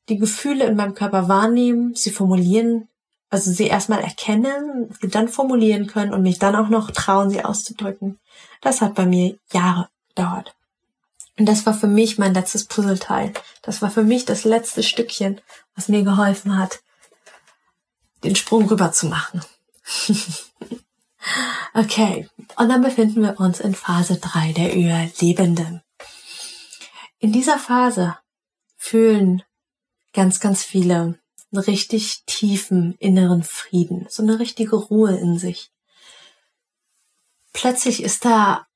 die Gefühle in meinem Körper wahrnehmen, sie formulieren, also sie erstmal erkennen, sie dann formulieren können und mich dann auch noch trauen, sie auszudrücken. Das hat bei mir Jahre gedauert. Und das war für mich mein letztes Puzzleteil. Das war für mich das letzte Stückchen, was mir geholfen hat, den Sprung rüber zu machen. okay, und dann befinden wir uns in Phase 3 der Überlebenden. In dieser Phase fühlen ganz, ganz viele einen richtig tiefen inneren Frieden, so eine richtige Ruhe in sich. Plötzlich ist da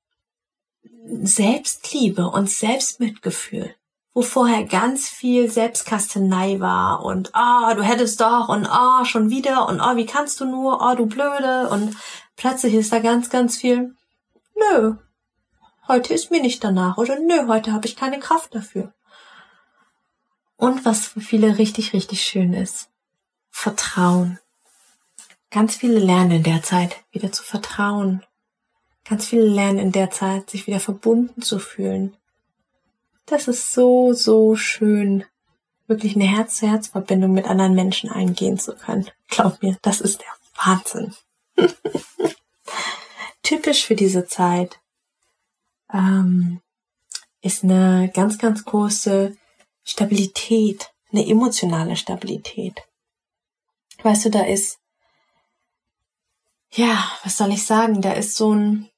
Selbstliebe und Selbstmitgefühl, wo vorher ganz viel Selbstkastenei war und ah, oh, du hättest doch und ah, oh, schon wieder und ah, oh, wie kannst du nur, ah, du Blöde und plötzlich ist da ganz, ganz viel nö, heute ist mir nicht danach oder nö, heute habe ich keine Kraft dafür. Und was für viele richtig, richtig schön ist, Vertrauen. Ganz viele lernen in der Zeit wieder zu vertrauen. Ganz viele lernen in der Zeit, sich wieder verbunden zu fühlen. Das ist so, so schön, wirklich eine Herz-zu-Herz-Verbindung mit anderen Menschen eingehen zu können. Glaub mir, das ist der Wahnsinn. Typisch für diese Zeit ähm, ist eine ganz, ganz große Stabilität, eine emotionale Stabilität. Weißt du, da ist, ja, was soll ich sagen, da ist so ein,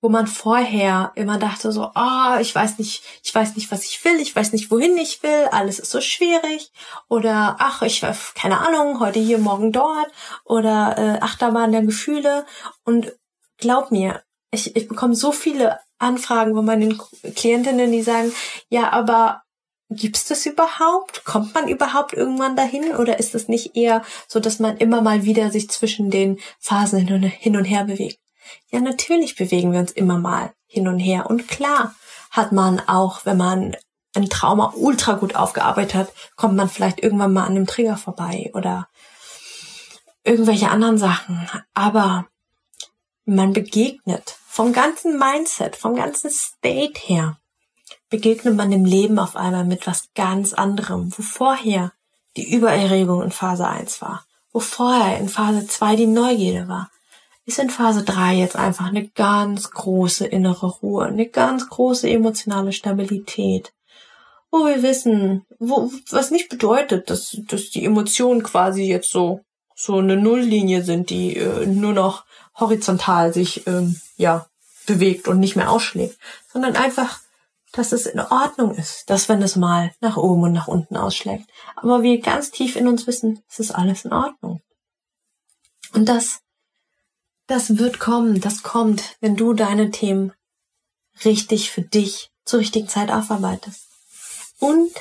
wo man vorher immer dachte so, ah, oh, ich weiß nicht, ich weiß nicht, was ich will, ich weiß nicht, wohin ich will, alles ist so schwierig. Oder ach, ich keine Ahnung, heute hier, morgen dort. Oder äh, Achterbahn der Gefühle. Und glaub mir, ich, ich bekomme so viele Anfragen von meinen Klientinnen, die sagen, ja, aber Gibt's das überhaupt? Kommt man überhaupt irgendwann dahin? Oder ist es nicht eher so, dass man immer mal wieder sich zwischen den Phasen hin und her bewegt? Ja, natürlich bewegen wir uns immer mal hin und her. Und klar hat man auch, wenn man ein Trauma ultra gut aufgearbeitet hat, kommt man vielleicht irgendwann mal an einem Trigger vorbei oder irgendwelche anderen Sachen. Aber man begegnet vom ganzen Mindset, vom ganzen State her, begegnet man dem Leben auf einmal mit was ganz anderem, wo vorher die Übererregung in Phase 1 war, wo vorher in Phase 2 die Neugierde war, ist in Phase 3 jetzt einfach eine ganz große innere Ruhe, eine ganz große emotionale Stabilität, wo wir wissen, wo, was nicht bedeutet, dass, dass die Emotionen quasi jetzt so, so eine Nulllinie sind, die äh, nur noch horizontal sich, ähm, ja, bewegt und nicht mehr ausschlägt, sondern einfach dass es in Ordnung ist, dass wenn es mal nach oben und nach unten ausschlägt. Aber wir ganz tief in uns wissen, es ist alles in Ordnung. Und das, das wird kommen, das kommt, wenn du deine Themen richtig für dich zur richtigen Zeit aufarbeitest. Und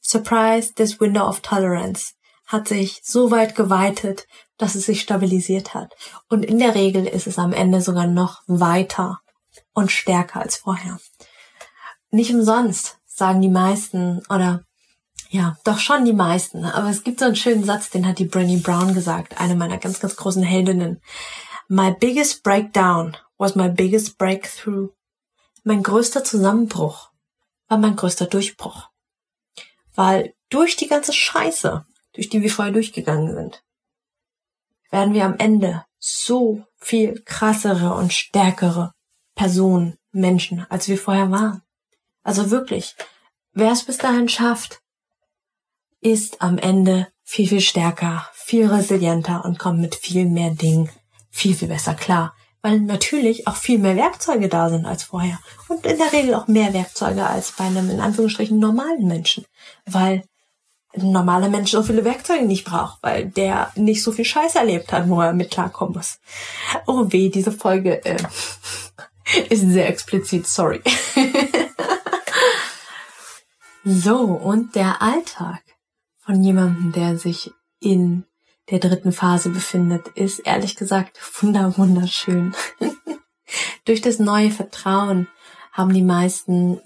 Surprise, this window of tolerance hat sich so weit geweitet, dass es sich stabilisiert hat. Und in der Regel ist es am Ende sogar noch weiter und stärker als vorher. Nicht umsonst, sagen die meisten, oder ja, doch schon die meisten. Aber es gibt so einen schönen Satz, den hat die Brené Brown gesagt, eine meiner ganz, ganz großen Heldinnen. My biggest breakdown was my biggest breakthrough. Mein größter Zusammenbruch war mein größter Durchbruch. Weil durch die ganze Scheiße, durch die wir vorher durchgegangen sind, werden wir am Ende so viel krassere und stärkere Personen, Menschen, als wir vorher waren. Also wirklich, wer es bis dahin schafft, ist am Ende viel, viel stärker, viel resilienter und kommt mit viel mehr Dingen viel, viel besser klar. Weil natürlich auch viel mehr Werkzeuge da sind als vorher. Und in der Regel auch mehr Werkzeuge als bei einem in Anführungsstrichen normalen Menschen. Weil ein normaler Mensch so viele Werkzeuge nicht braucht, weil der nicht so viel Scheiß erlebt hat, wo er mit klarkommen muss. Oh weh, diese Folge äh, ist sehr explizit, sorry. So, und der Alltag von jemandem, der sich in der dritten Phase befindet, ist ehrlich gesagt wunderschön. Durch das neue Vertrauen haben die meisten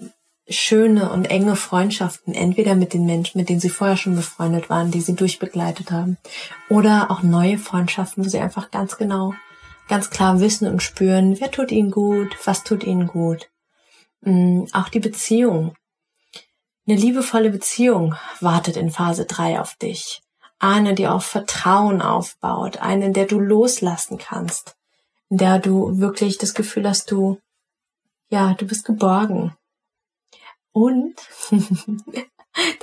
schöne und enge Freundschaften, entweder mit den Menschen, mit denen sie vorher schon befreundet waren, die sie durchbegleitet haben, oder auch neue Freundschaften, wo sie einfach ganz genau, ganz klar wissen und spüren, wer tut ihnen gut, was tut ihnen gut. Mm, auch die Beziehung. Eine liebevolle Beziehung wartet in Phase 3 auf dich. Eine, die auf Vertrauen aufbaut, eine, in der du loslassen kannst, in der du wirklich das Gefühl hast, du, ja, du bist geborgen, und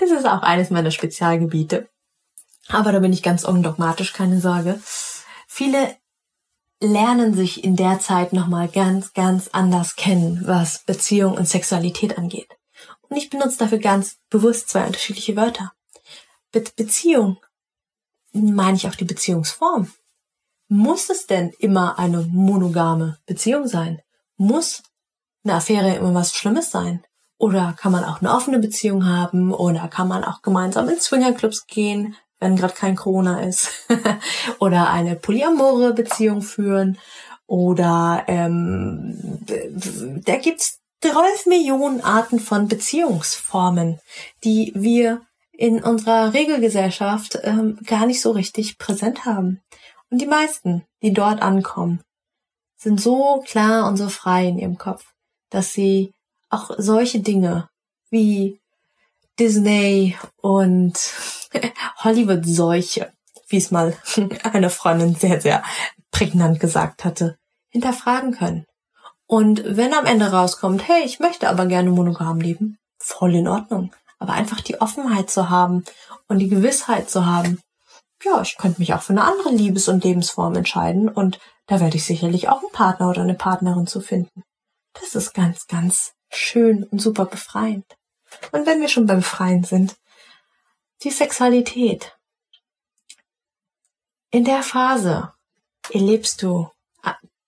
das ist auch eines meiner Spezialgebiete. Aber da bin ich ganz undogmatisch, keine Sorge. Viele lernen sich in der Zeit nochmal ganz, ganz anders kennen, was Beziehung und Sexualität angeht. Und ich benutze dafür ganz bewusst zwei unterschiedliche Wörter. Mit Beziehung meine ich auch die Beziehungsform. Muss es denn immer eine monogame Beziehung sein? Muss eine Affäre immer was Schlimmes sein? Oder kann man auch eine offene Beziehung haben? Oder kann man auch gemeinsam in Swingerclubs gehen, wenn gerade kein Corona ist? oder eine polyamore Beziehung führen? Oder ähm, da gibt's 12 Millionen Arten von Beziehungsformen, die wir in unserer Regelgesellschaft ähm, gar nicht so richtig präsent haben. Und die meisten, die dort ankommen, sind so klar und so frei in ihrem Kopf, dass sie auch solche Dinge wie Disney und Hollywood-Seuche, wie es mal eine Freundin sehr, sehr prägnant gesagt hatte, hinterfragen können. Und wenn am Ende rauskommt, hey, ich möchte aber gerne monogam leben, voll in Ordnung. Aber einfach die Offenheit zu haben und die Gewissheit zu haben, ja, ich könnte mich auch für eine andere Liebes- und Lebensform entscheiden und da werde ich sicherlich auch einen Partner oder eine Partnerin zu finden. Das ist ganz, ganz schön und super befreiend. Und wenn wir schon beim Befreien sind, die Sexualität. In der Phase erlebst du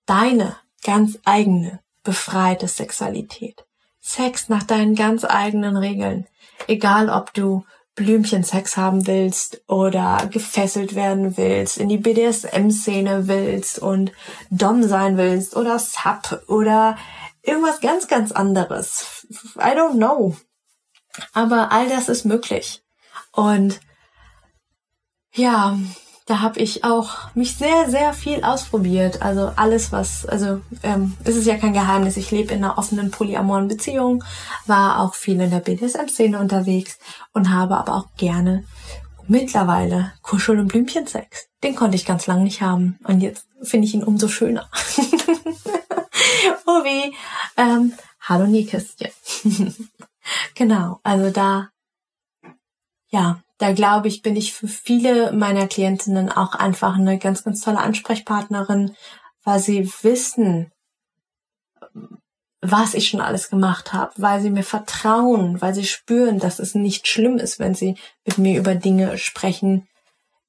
deine ganz eigene befreite Sexualität. Sex nach deinen ganz eigenen Regeln. Egal ob du Blümchensex haben willst oder gefesselt werden willst, in die BDSM-Szene willst und Dom sein willst oder Sub oder irgendwas ganz, ganz anderes. I don't know. Aber all das ist möglich. Und ja, da habe ich auch mich sehr, sehr viel ausprobiert. Also alles, was, also ähm, ist es ja kein Geheimnis. Ich lebe in einer offenen polyamoren Beziehung, war auch viel in der BDSM-Szene unterwegs und habe aber auch gerne mittlerweile Kuschel- und Blümchensex. Den konnte ich ganz lang nicht haben und jetzt finde ich ihn umso schöner. oh wie. Ähm, hallo Nähkästchen. genau, also da, ja, da glaube ich, bin ich für viele meiner Klientinnen auch einfach eine ganz, ganz tolle Ansprechpartnerin, weil sie wissen, was ich schon alles gemacht habe, weil sie mir vertrauen, weil sie spüren, dass es nicht schlimm ist, wenn sie mit mir über Dinge sprechen,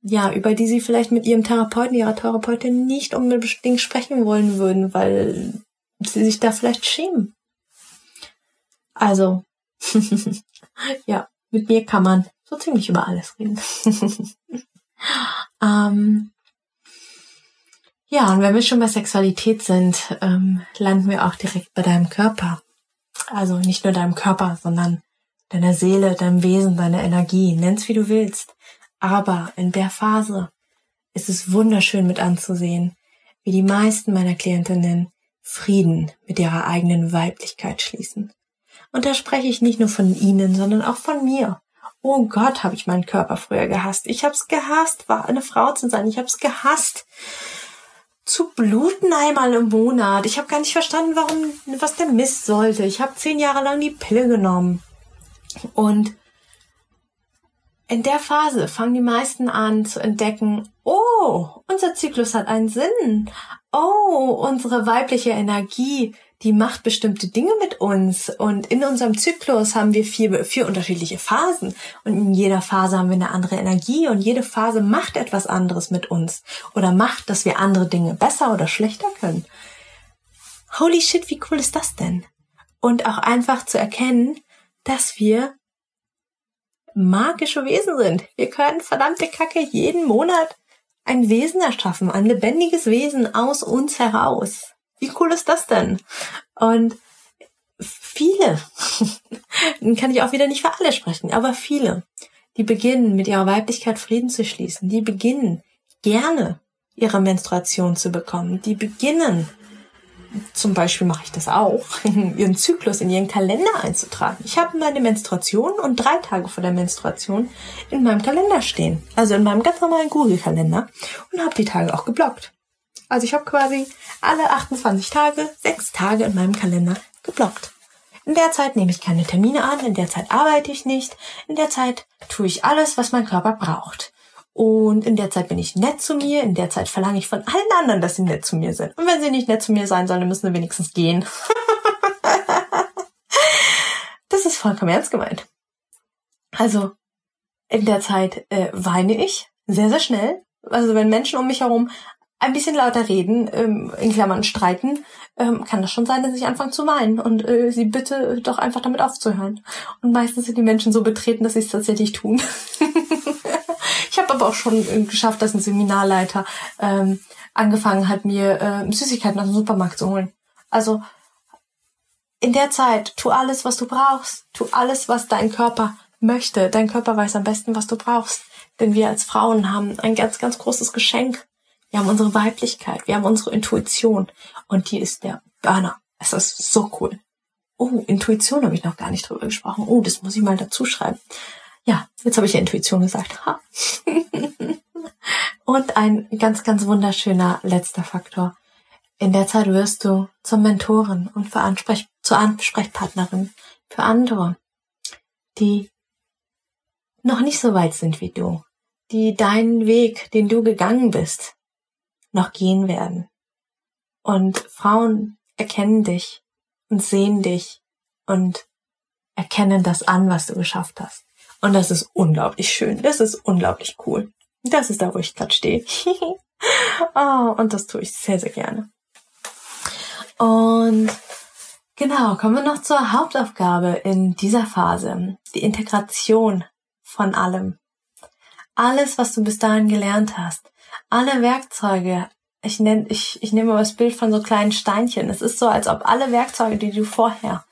ja, über die sie vielleicht mit ihrem Therapeuten, ihrer Therapeutin nicht unbedingt sprechen wollen würden, weil sie sich da vielleicht schämen. Also, ja, mit mir kann man so ziemlich über alles reden. ähm, ja, und wenn wir schon bei Sexualität sind, ähm, landen wir auch direkt bei deinem Körper. Also nicht nur deinem Körper, sondern deiner Seele, deinem Wesen, deiner Energie. Nenn's wie du willst. Aber in der Phase ist es wunderschön mit anzusehen, wie die meisten meiner Klientinnen Frieden mit ihrer eigenen Weiblichkeit schließen. Und da spreche ich nicht nur von ihnen, sondern auch von mir. Oh Gott, habe ich meinen Körper früher gehasst. Ich hab's gehasst, war eine Frau zu sein. Ich hab's gehasst zu bluten einmal im Monat. Ich habe gar nicht verstanden, warum was der Mist sollte. Ich habe zehn Jahre lang die Pille genommen und in der Phase fangen die meisten an zu entdecken, oh, unser Zyklus hat einen Sinn. Oh, unsere weibliche Energie, die macht bestimmte Dinge mit uns. Und in unserem Zyklus haben wir vier, vier unterschiedliche Phasen. Und in jeder Phase haben wir eine andere Energie und jede Phase macht etwas anderes mit uns. Oder macht, dass wir andere Dinge besser oder schlechter können. Holy shit, wie cool ist das denn? Und auch einfach zu erkennen, dass wir magische Wesen sind. Wir können verdammte Kacke jeden Monat ein Wesen erschaffen, ein lebendiges Wesen aus uns heraus. Wie cool ist das denn? Und viele, kann ich auch wieder nicht für alle sprechen, aber viele, die beginnen mit ihrer Weiblichkeit Frieden zu schließen, die beginnen gerne ihre Menstruation zu bekommen, die beginnen zum Beispiel mache ich das auch, ihren Zyklus in ihren Kalender einzutragen. Ich habe meine Menstruation und drei Tage vor der Menstruation in meinem Kalender stehen. Also in meinem ganz normalen Google-Kalender und habe die Tage auch geblockt. Also ich habe quasi alle 28 Tage, sechs Tage in meinem Kalender geblockt. In der Zeit nehme ich keine Termine an, in der Zeit arbeite ich nicht, in der Zeit tue ich alles, was mein Körper braucht. Und in der Zeit bin ich nett zu mir, in der Zeit verlange ich von allen anderen, dass sie nett zu mir sind. Und wenn sie nicht nett zu mir sein sollen, dann müssen sie wenigstens gehen. das ist vollkommen ernst gemeint. Also, in der Zeit äh, weine ich sehr, sehr schnell. Also wenn Menschen um mich herum ein bisschen lauter reden, ähm, in Klammern streiten, ähm, kann das schon sein, dass ich anfange zu weinen und äh, sie bitte doch einfach damit aufzuhören. Und meistens sind die Menschen so betreten, dass sie es tatsächlich tun. Ich habe aber auch schon äh, geschafft, dass ein Seminarleiter ähm, angefangen hat, mir äh, Süßigkeiten aus dem Supermarkt zu holen. Also in der Zeit, tu alles, was du brauchst. Tu alles, was dein Körper möchte. Dein Körper weiß am besten, was du brauchst. Denn wir als Frauen haben ein ganz, ganz großes Geschenk. Wir haben unsere Weiblichkeit, wir haben unsere Intuition. Und die ist der Burner. Es ist so cool. Oh, Intuition habe ich noch gar nicht drüber gesprochen. Oh, das muss ich mal dazu schreiben. Ja, jetzt habe ich ja Intuition gesagt. Ha. Und ein ganz, ganz wunderschöner letzter Faktor. In der Zeit wirst du zur Mentorin und für Ansprech zur Ansprechpartnerin für andere, die noch nicht so weit sind wie du, die deinen Weg, den du gegangen bist, noch gehen werden. Und Frauen erkennen dich und sehen dich und erkennen das an, was du geschafft hast. Und das ist unglaublich schön. Das ist unglaublich cool. Das ist da, wo ich gerade stehe. oh, und das tue ich sehr, sehr gerne. Und genau, kommen wir noch zur Hauptaufgabe in dieser Phase. Die Integration von allem. Alles, was du bis dahin gelernt hast. Alle Werkzeuge. Ich nenne, ich, ich nehme das Bild von so kleinen Steinchen. Es ist so, als ob alle Werkzeuge, die du vorher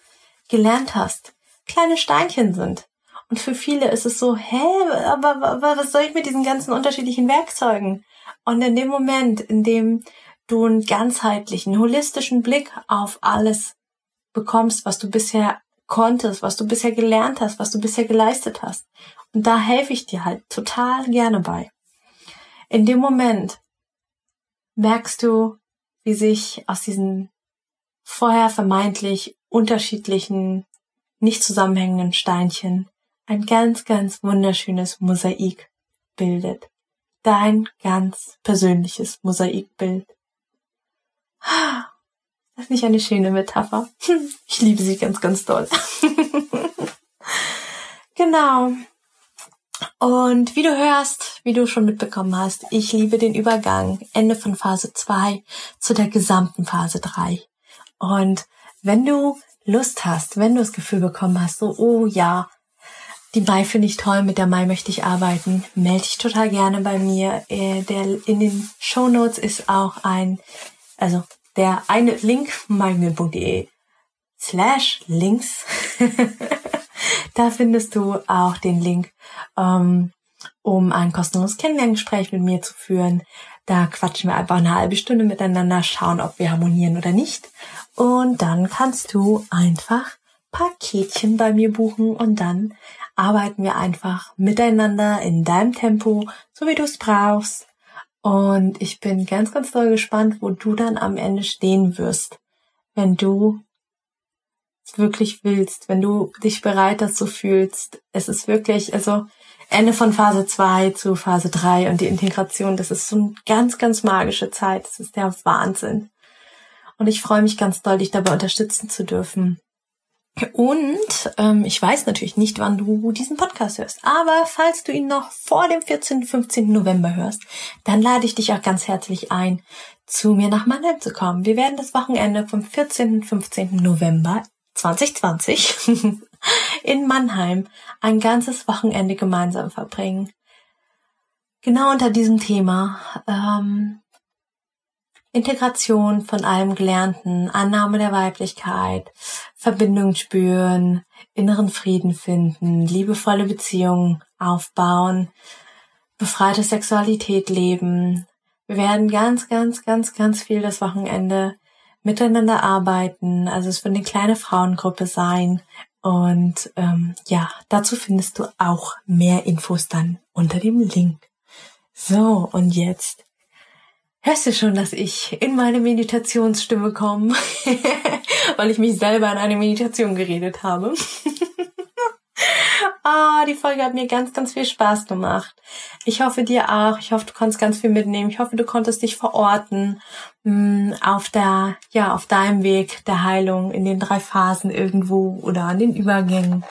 gelernt hast, kleine Steinchen sind. Und für viele ist es so, hä, aber, aber was soll ich mit diesen ganzen unterschiedlichen Werkzeugen? Und in dem Moment, in dem du einen ganzheitlichen, holistischen Blick auf alles bekommst, was du bisher konntest, was du bisher gelernt hast, was du bisher geleistet hast. Und da helfe ich dir halt total gerne bei. In dem Moment merkst du, wie sich aus diesen vorher vermeintlich unterschiedlichen, nicht zusammenhängenden Steinchen ein ganz, ganz wunderschönes Mosaik bildet. Dein ganz persönliches Mosaikbild. Das ist nicht eine schöne Metapher. Ich liebe sie ganz, ganz doll. genau. Und wie du hörst, wie du schon mitbekommen hast, ich liebe den Übergang Ende von Phase 2 zu der gesamten Phase 3. Und wenn du Lust hast, wenn du das Gefühl bekommen hast, so, oh ja, die Mai finde ich toll, mit der Mai möchte ich arbeiten. Melde dich total gerne bei mir. Äh, der, in den Show Notes ist auch ein, also der eine Link, maimin.de slash links. da findest du auch den Link, ähm, um ein kostenloses Kennenlerngespräch mit mir zu führen. Da quatschen wir einfach eine halbe Stunde miteinander, schauen, ob wir harmonieren oder nicht. Und dann kannst du einfach Paketchen bei mir buchen und dann arbeiten wir einfach miteinander in deinem Tempo, so wie du es brauchst. Und ich bin ganz, ganz doll gespannt, wo du dann am Ende stehen wirst, wenn du wirklich willst, wenn du dich bereit dazu fühlst. Es ist wirklich, also Ende von Phase 2 zu Phase 3 und die Integration, das ist so eine ganz, ganz magische Zeit. Das ist der Wahnsinn. Und ich freue mich ganz doll, dich dabei unterstützen zu dürfen. Und ähm, ich weiß natürlich nicht, wann du diesen Podcast hörst, aber falls du ihn noch vor dem 14. 15. November hörst, dann lade ich dich auch ganz herzlich ein, zu mir nach Mannheim zu kommen. Wir werden das Wochenende vom 14. 15. November 2020 in Mannheim ein ganzes Wochenende gemeinsam verbringen. genau unter diesem Thema ähm, Integration von allem Gelernten, Annahme der Weiblichkeit, Verbindung spüren, inneren Frieden finden, liebevolle Beziehungen aufbauen, befreite Sexualität leben. Wir werden ganz, ganz, ganz, ganz viel das Wochenende miteinander arbeiten. Also es wird eine kleine Frauengruppe sein. Und ähm, ja, dazu findest du auch mehr Infos dann unter dem Link. So, und jetzt Hörst du schon, dass ich in meine Meditationsstimme komme, weil ich mich selber in eine Meditation geredet habe? ah, die Folge hat mir ganz, ganz viel Spaß gemacht. Ich hoffe dir auch. Ich hoffe, du konntest ganz viel mitnehmen. Ich hoffe, du konntest dich verorten mh, hm, auf der, ja, auf deinem Weg der Heilung in den drei Phasen irgendwo oder an den Übergängen.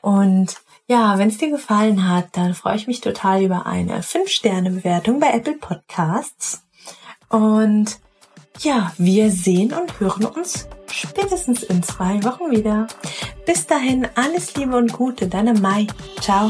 Und ja, wenn es dir gefallen hat, dann freue ich mich total über eine 5-Sterne-Bewertung bei Apple Podcasts. Und ja, wir sehen und hören uns spätestens in zwei Wochen wieder. Bis dahin alles Liebe und Gute, deine Mai. Ciao.